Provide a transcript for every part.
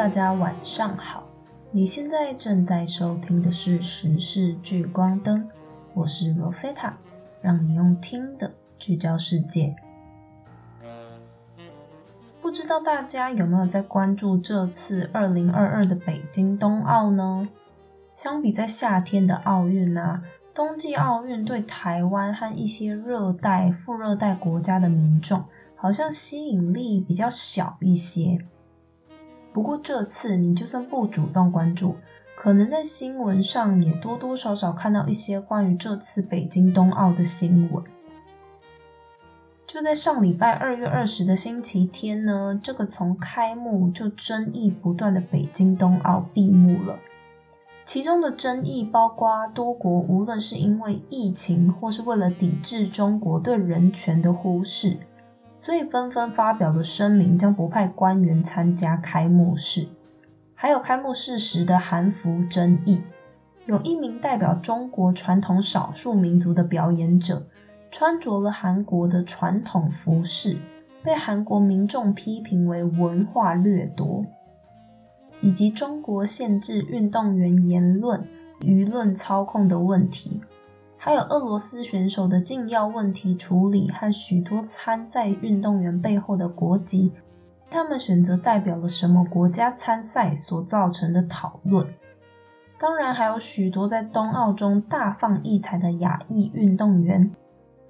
大家晚上好。你现在正在收听的是《时事聚光灯》，我是 Rosetta，让你用听的聚焦世界。不知道大家有没有在关注这次二零二二的北京冬奥呢？相比在夏天的奥运啊，冬季奥运对台湾和一些热带、副热带国家的民众，好像吸引力比较小一些。不过这次你就算不主动关注，可能在新闻上也多多少少看到一些关于这次北京冬奥的新闻。就在上礼拜二月二十的星期天呢，这个从开幕就争议不断的北京冬奥闭幕了。其中的争议包括多国无论是因为疫情，或是为了抵制中国对人权的忽视。所以纷纷发表了声明，将不派官员参加开幕式。还有开幕式时的韩服争议，有一名代表中国传统少数民族的表演者，穿着了韩国的传统服饰，被韩国民众批评为文化掠夺，以及中国限制运动员言论、舆论操控的问题。还有俄罗斯选手的禁药问题处理和许多参赛运动员背后的国籍，他们选择代表了什么国家参赛所造成的讨论。当然，还有许多在冬奥中大放异彩的亚裔运动员。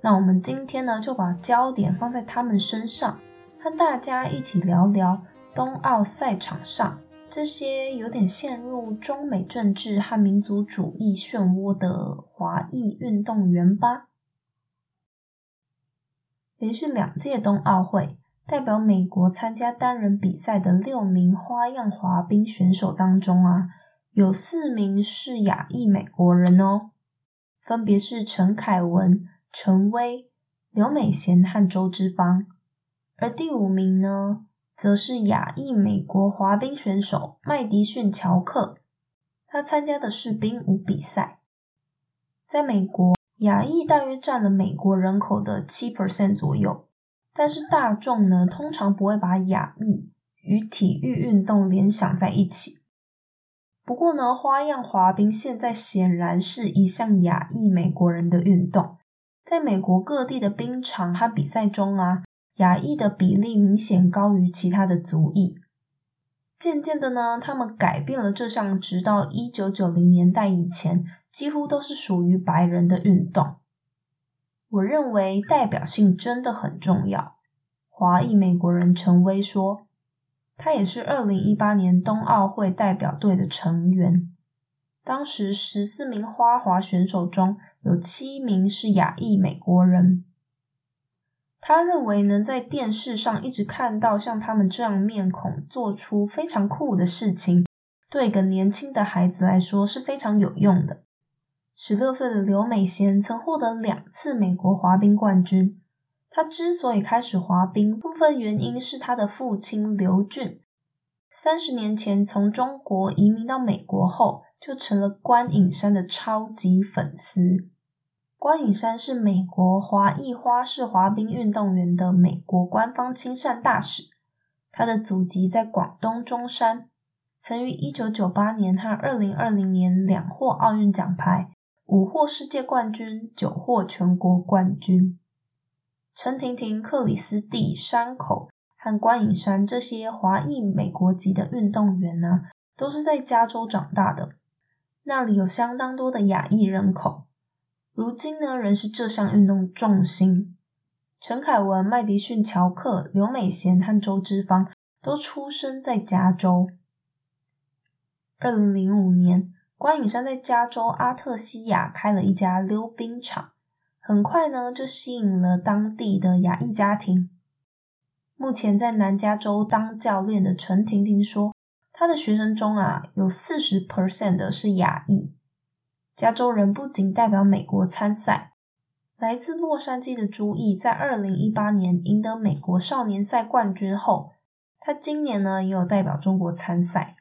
那我们今天呢，就把焦点放在他们身上，和大家一起聊聊冬奥赛场上。这些有点陷入中美政治和民族主义漩涡的华裔运动员吧。连续两届冬奥会，代表美国参加单人比赛的六名花样滑冰选手当中啊，有四名是亚裔美国人哦，分别是陈凯文、陈威、刘美贤和周之芳，而第五名呢？则是亚裔美国滑冰选手麦迪逊·乔克，他参加的是冰舞比赛。在美国，亚裔大约占了美国人口的七 percent 左右，但是大众呢，通常不会把亚裔与体育运动联想在一起。不过呢，花样滑冰现在显然是一项亚裔美国人的运动，在美国各地的冰场和比赛中啊。亚裔的比例明显高于其他的族裔。渐渐的呢，他们改变了这项直到一九九零年代以前几乎都是属于白人的运动。我认为代表性真的很重要。华裔美国人陈威说，他也是二零一八年冬奥会代表队的成员。当时十四名花滑选手中有七名是亚裔美国人。他认为能在电视上一直看到像他们这样面孔做出非常酷的事情，对一个年轻的孩子来说是非常有用的。十六岁的刘美贤曾获得两次美国滑冰冠军。他之所以开始滑冰，部分原因是他的父亲刘俊，三十年前从中国移民到美国后，就成了关颖山的超级粉丝。关颖山是美国华裔花式滑冰运动员的美国官方亲善大使，他的祖籍在广东中山，曾于一九九八年和二零二零年两获奥运奖牌，五获世界冠军，九获全国冠军。陈婷婷、克里斯蒂、山口和关颖山这些华裔美国籍的运动员呢，都是在加州长大的，那里有相当多的亚裔人口。如今呢，仍是这项运动重心。陈凯文、麦迪逊·乔克、刘美贤和周之芳都出生在加州。二零零五年，关颖山在加州阿特西亚开了一家溜冰场，很快呢就吸引了当地的亚裔家庭。目前在南加州当教练的陈婷婷说，她的学生中啊，有四十 percent 的是亚裔。加州人不仅代表美国参赛，来自洛杉矶的朱毅在二零一八年赢得美国少年赛冠军后，他今年呢也有代表中国参赛。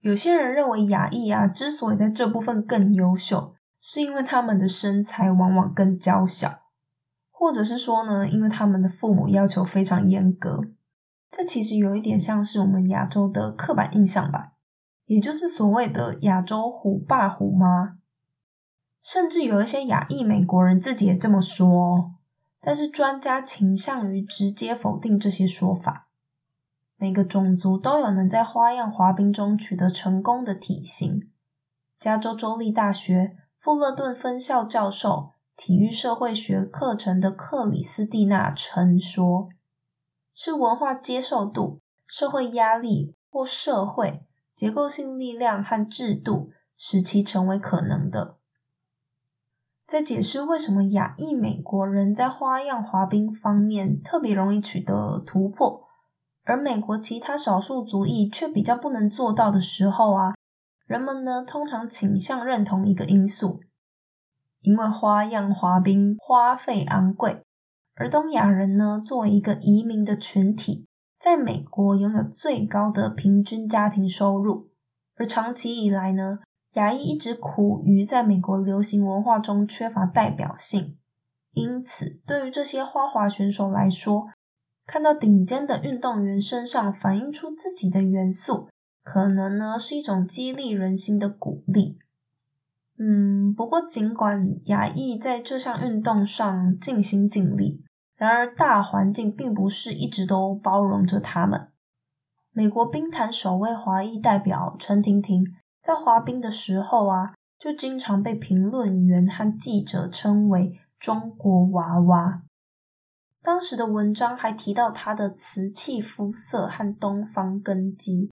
有些人认为亚裔啊之所以在这部分更优秀，是因为他们的身材往往更娇小，或者是说呢，因为他们的父母要求非常严格。这其实有一点像是我们亚洲的刻板印象吧，也就是所谓的亚洲虎爸虎妈。甚至有一些亚裔美国人自己也这么说，但是专家倾向于直接否定这些说法。每个种族都有能在花样滑冰中取得成功的体型。加州州立大学富勒顿分校教授体育社会学课程的克里斯蒂娜曾说：“是文化接受度、社会压力或社会结构性力量和制度使其成为可能的。”在解释为什么亚裔美国人在花样滑冰方面特别容易取得突破，而美国其他少数族裔却比较不能做到的时候啊，人们呢通常倾向认同一个因素，因为花样滑冰花费昂贵，而东亚人呢作为一个移民的群体，在美国拥有最高的平均家庭收入，而长期以来呢。亚裔一直苦于在美国流行文化中缺乏代表性，因此对于这些花滑选手来说，看到顶尖的运动员身上反映出自己的元素，可能呢是一种激励人心的鼓励。嗯，不过尽管亚裔在这项运动上尽心尽力，然而大环境并不是一直都包容着他们。美国冰坛首位华裔代表陈婷婷。在滑冰的时候啊，就经常被评论员和记者称为“中国娃娃”。当时的文章还提到她的瓷器肤色和东方根基，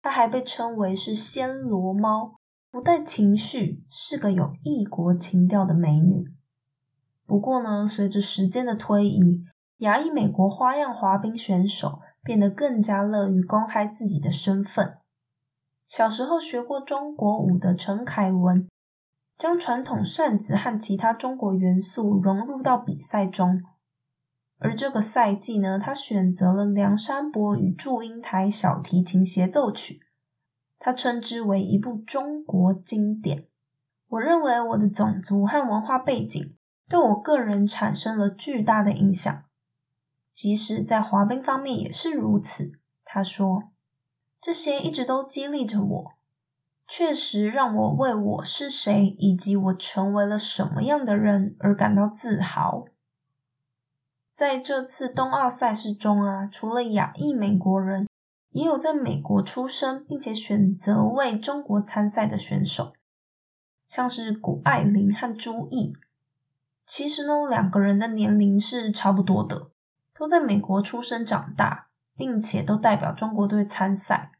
她还被称为是“暹罗猫”，不带情绪，是个有异国情调的美女。不过呢，随着时间的推移，亚裔美国花样滑冰选手变得更加乐于公开自己的身份。小时候学过中国舞的陈凯文，将传统扇子和其他中国元素融入到比赛中。而这个赛季呢，他选择了梁山伯与祝英台小提琴协奏曲，他称之为一部中国经典。我认为我的种族和文化背景对我个人产生了巨大的影响，即使在滑冰方面也是如此。他说。这些一直都激励着我，确实让我为我是谁以及我成为了什么样的人而感到自豪。在这次冬奥赛事中啊，除了亚裔美国人，也有在美国出生并且选择为中国参赛的选手，像是谷爱凌和朱毅。其实呢，两个人的年龄是差不多的，都在美国出生长大。并且都代表中国队参赛。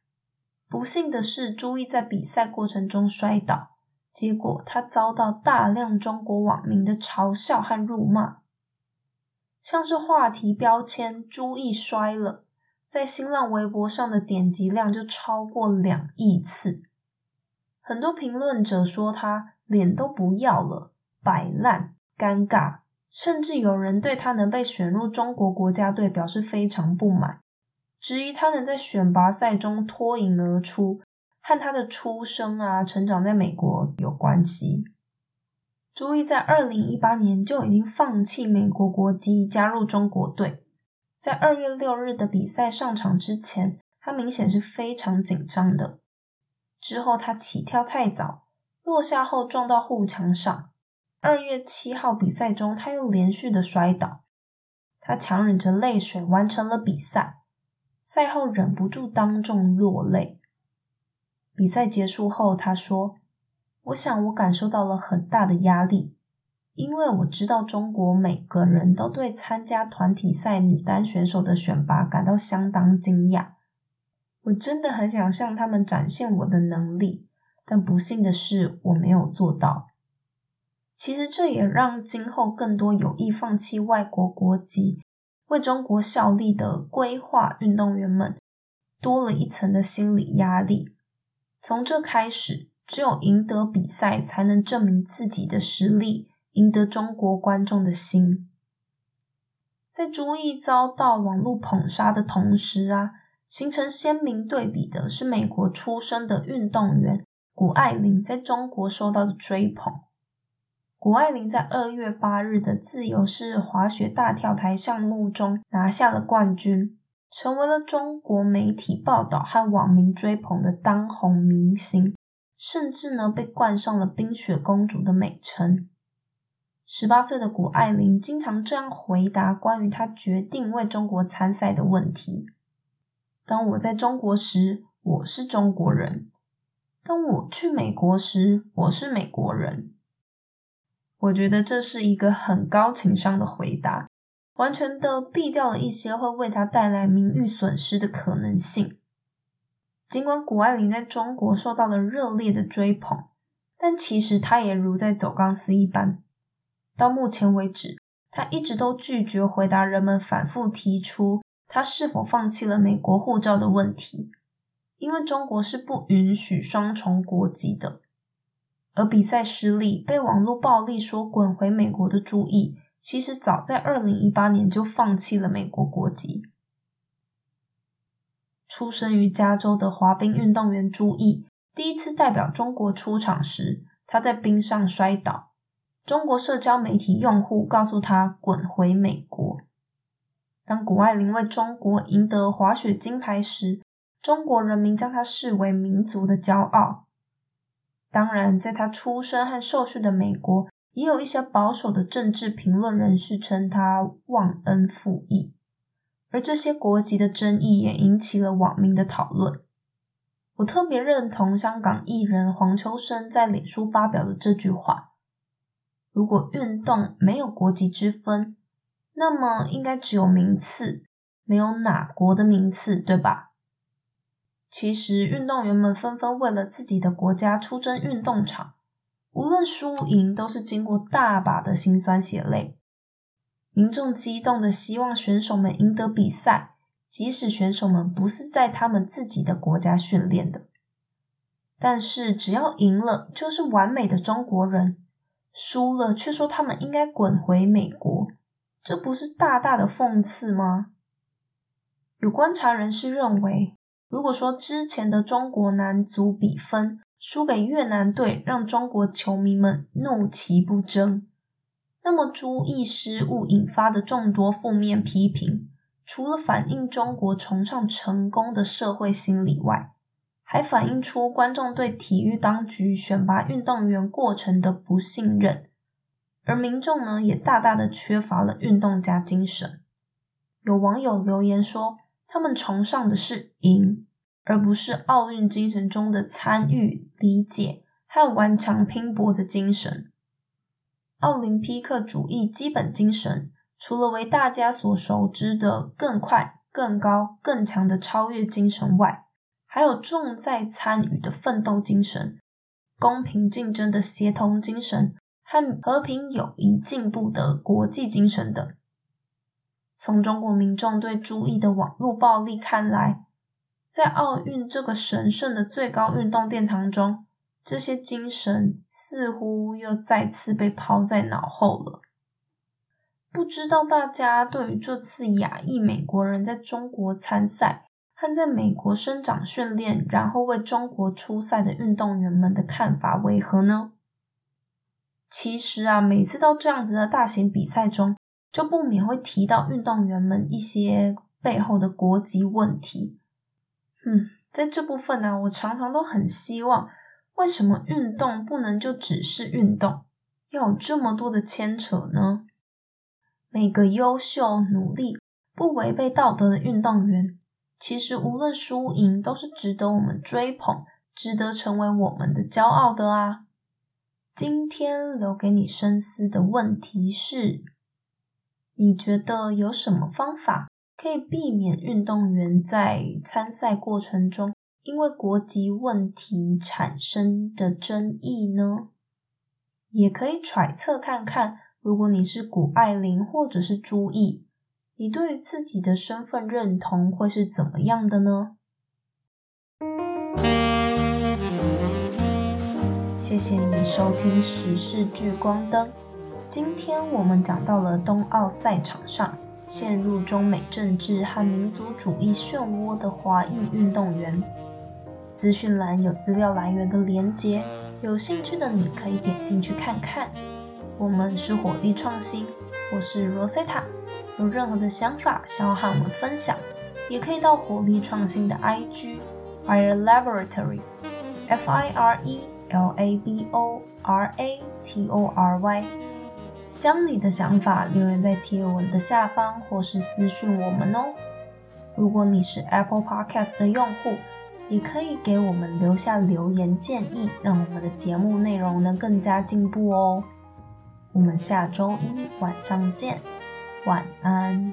不幸的是，朱毅在比赛过程中摔倒，结果他遭到大量中国网民的嘲笑和辱骂。像是话题标签“朱毅摔了”，在新浪微博上的点击量就超过两亿次。很多评论者说他脸都不要了，摆烂、尴尬，甚至有人对他能被选入中国国家队表示非常不满。质疑他能在选拔赛中脱颖而出，和他的出生啊、成长在美国有关系。朱毅在二零一八年就已经放弃美国国籍，加入中国队。在二月六日的比赛上场之前，他明显是非常紧张的。之后他起跳太早，落下后撞到护墙上。二月七号比赛中，他又连续的摔倒，他强忍着泪水完成了比赛。赛后忍不住当众落泪。比赛结束后，他说：“我想我感受到了很大的压力，因为我知道中国每个人都对参加团体赛女单选手的选拔感到相当惊讶。我真的很想向他们展现我的能力，但不幸的是我没有做到。其实这也让今后更多有意放弃外国国籍。”为中国效力的规划运动员们多了一层的心理压力。从这开始，只有赢得比赛，才能证明自己的实力，赢得中国观众的心。在朱毅遭到网络捧杀的同时啊，形成鲜明对比的是美国出生的运动员谷爱凌在中国受到的追捧。谷爱凌在二月八日的自由式滑雪大跳台项目中拿下了冠军，成为了中国媒体报道和网民追捧的当红明星，甚至呢被冠上了“冰雪公主”的美称。十八岁的谷爱凌经常这样回答关于她决定为中国参赛的问题：“当我在中国时，我是中国人；当我去美国时，我是美国人。”我觉得这是一个很高情商的回答。完全的避掉了一些会为他带来名誉损失的可能性。尽管谷爱凌在中国受到了热烈的追捧，但其实她也如在走钢丝一般。到目前为止，她一直都拒绝回答人们反复提出她是否放弃了美国护照的问题，因为中国是不允许双重国籍的。而比赛失利，被网络暴力说“滚回美国”的朱毅。其实早在二零一八年就放弃了美国国籍。出生于加州的滑冰运动员朱毅，第一次代表中国出场时，他在冰上摔倒。中国社交媒体用户告诉他滚回美国。当谷爱凌为中国赢得滑雪金牌时，中国人民将他视为民族的骄傲。当然，在他出生和受训的美国。也有一些保守的政治评论人士称他忘恩负义，而这些国籍的争议也引起了网民的讨论。我特别认同香港艺人黄秋生在脸书发表的这句话：“如果运动没有国籍之分，那么应该只有名次，没有哪国的名次，对吧？”其实，运动员们纷纷为了自己的国家出征运动场。无论输赢，都是经过大把的辛酸血泪。民众激动的希望选手们赢得比赛，即使选手们不是在他们自己的国家训练的。但是，只要赢了，就是完美的中国人；输了，却说他们应该滚回美国，这不是大大的讽刺吗？有观察人士认为，如果说之前的中国男足比分，输给越南队，让中国球迷们怒其不争。那么朱毅失误引发的众多负面批评，除了反映中国崇尚成功的社会心理外，还反映出观众对体育当局选拔运动员过程的不信任，而民众呢，也大大的缺乏了运动家精神。有网友留言说，他们崇尚的是赢。而不是奥运精神中的参与、理解和顽强拼搏的精神。奥林匹克主义基本精神，除了为大家所熟知的更快、更高、更强的超越精神外，还有重在参与的奋斗精神、公平竞争的协同精神和和平友谊进步的国际精神等。从中国民众对朱毅的网络暴力看来，在奥运这个神圣的最高运动殿堂中，这些精神似乎又再次被抛在脑后了。不知道大家对于这次亚裔美国人在中国参赛和在美国生长训练，然后为中国出赛的运动员们的看法为何呢？其实啊，每次到这样子的大型比赛中，就不免会提到运动员们一些背后的国籍问题。嗯，在这部分呢，我常常都很希望，为什么运动不能就只是运动，要有这么多的牵扯呢？每个优秀、努力、不违背道德的运动员，其实无论输赢，都是值得我们追捧、值得成为我们的骄傲的啊！今天留给你深思的问题是：你觉得有什么方法？可以避免运动员在参赛过程中因为国籍问题产生的争议呢？也可以揣测看看，如果你是谷爱凌或者是朱毅，你对于自己的身份认同会是怎么样的呢？谢谢你收听《时事聚光灯》，今天我们讲到了冬奥赛场上。陷入中美政治和民族主义漩涡的华裔运动员，资讯栏有资料来源的连结，有兴趣的你可以点进去看看。我们是火力创新，我是 Rosetta，有任何的想法想要和我们分享，也可以到火力创新的 IG Fire Laboratory，F I R E L A B O R A T O R Y，将你的想法留言在贴文的下方，或是私讯我们哦。如果你是 Apple Podcast 的用户，也可以给我们留下留言建议，让我们的节目内容能更加进步哦。我们下周一晚上见，晚安。